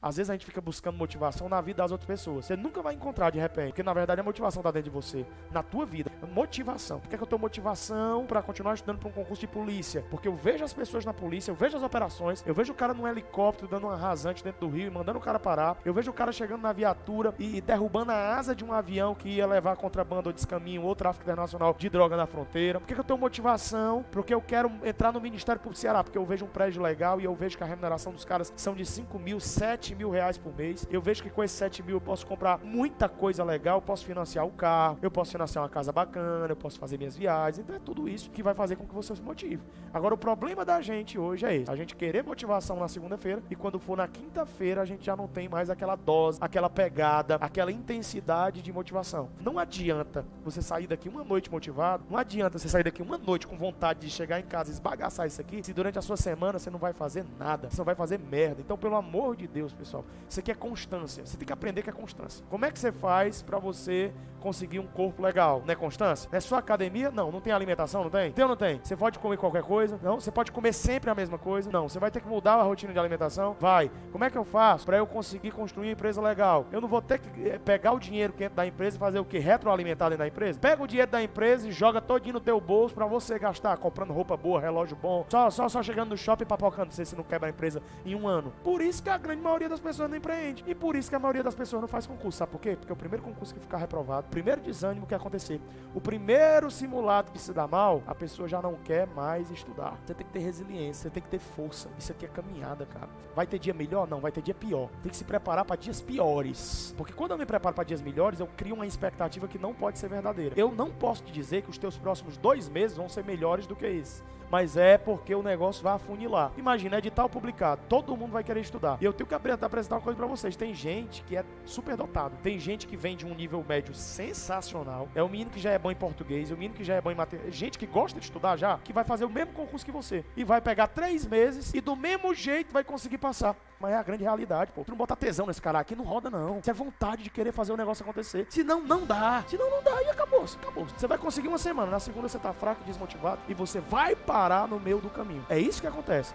Às vezes a gente fica buscando motivação na vida das outras pessoas. Você nunca vai encontrar de repente, porque na verdade a motivação tá dentro de você, na tua vida. Motivação. Por que, é que eu tenho motivação para continuar estudando para um concurso de polícia? Porque eu vejo as pessoas na polícia, eu vejo as operações, eu vejo o cara num helicóptero dando uma rasante dentro do rio e mandando o cara parar. Eu vejo o cara chegando na viatura e derrubando a asa de um avião que ia levar contrabando ou descaminho ou tráfico internacional de droga na fronteira. Por que, que eu tenho motivação? Porque eu quero entrar no Ministério Público do Ceará, porque eu vejo um prédio legal e eu vejo que a remuneração dos caras são de 5 mil, 7 mil reais por mês. Eu vejo que com esses 7 mil eu posso comprar muita coisa legal, eu posso financiar o carro, eu posso financiar uma casa bacana, eu posso fazer minhas viagens. Então é tudo isso que vai fazer com que você se motive. Agora, o problema da gente hoje é esse: a gente querer motivação na segunda-feira e quando for na quinta-feira a gente já não tem mais aquela dose, aquela pegada, aquela intensidade de motivação. Não adianta você sair daqui uma noite motivado, não adianta você sair daqui uma noite com vontade de chegar em casa e esbagaçar isso aqui, se durante a sua semana você não vai fazer nada, você não vai fazer merda. Então, pelo amor de Deus, pessoal, isso aqui é constância. Você tem que aprender que é constância. Como é que você faz para você conseguir um corpo legal? Não é constância? Não é só academia? Não. Não tem alimentação? Não tem? Tem ou não tem? Você pode comer qualquer coisa? Não. Você pode comer sempre a mesma coisa? Não. Você vai ter que mudar a rotina de alimentação? Vai. Como é que eu faço para eu conseguir construir uma empresa legal? Eu não vou ter que eh, pegar o dinheiro que da empresa e fazer o que? Retroalimentar dentro da empresa? Pega o dinheiro da empresa e joga todinho no teu bolso para você gastar comprando roupa boa, relógio bom, só, só, só chegando no shopping papocando, você se não quebra a empresa em um ano. Por isso que a grande maioria das pessoas não empreende. E por isso que a maioria das pessoas não faz concurso. Sabe por quê? Porque o primeiro concurso que ficar reprovado, o primeiro desânimo que acontecer, o primeiro simulado que se dá mal, a pessoa já não quer mais estudar. Você tem que ter resiliência, você tem que ter força. Isso aqui é caminhada, cara. Vai ter dia melhor? Não, vai ter dia pior. Tem que se preparar para dias piores. Porque quando eu me preparo para dias melhores, eu crio uma expectativa que não pode ser verdadeira. Eu não posso te dizer que os teus próximos dois meses vão ser melhores do que esse mas é porque o negócio vai afunilar. Imagina, edital publicado, todo mundo vai querer estudar. E eu tenho que apresentar uma coisa para vocês. Tem gente que é super dotado, tem gente que vem de um nível médio sensacional. É o menino que já é bom em português, é o menino que já é bom em matemática. Gente que gosta de estudar já, que vai fazer o mesmo concurso que você. E vai pegar três meses e do mesmo jeito vai conseguir passar. Mas é a grande realidade, pô. Tu não bota tesão nesse cara aqui, não roda não. Você é vontade de querer fazer o negócio acontecer. Senão, não dá. Senão, não dá e acabou. Acabou. Você vai conseguir uma semana. Na segunda você tá fraco, desmotivado e você vai parar no meio do caminho. É isso que acontece.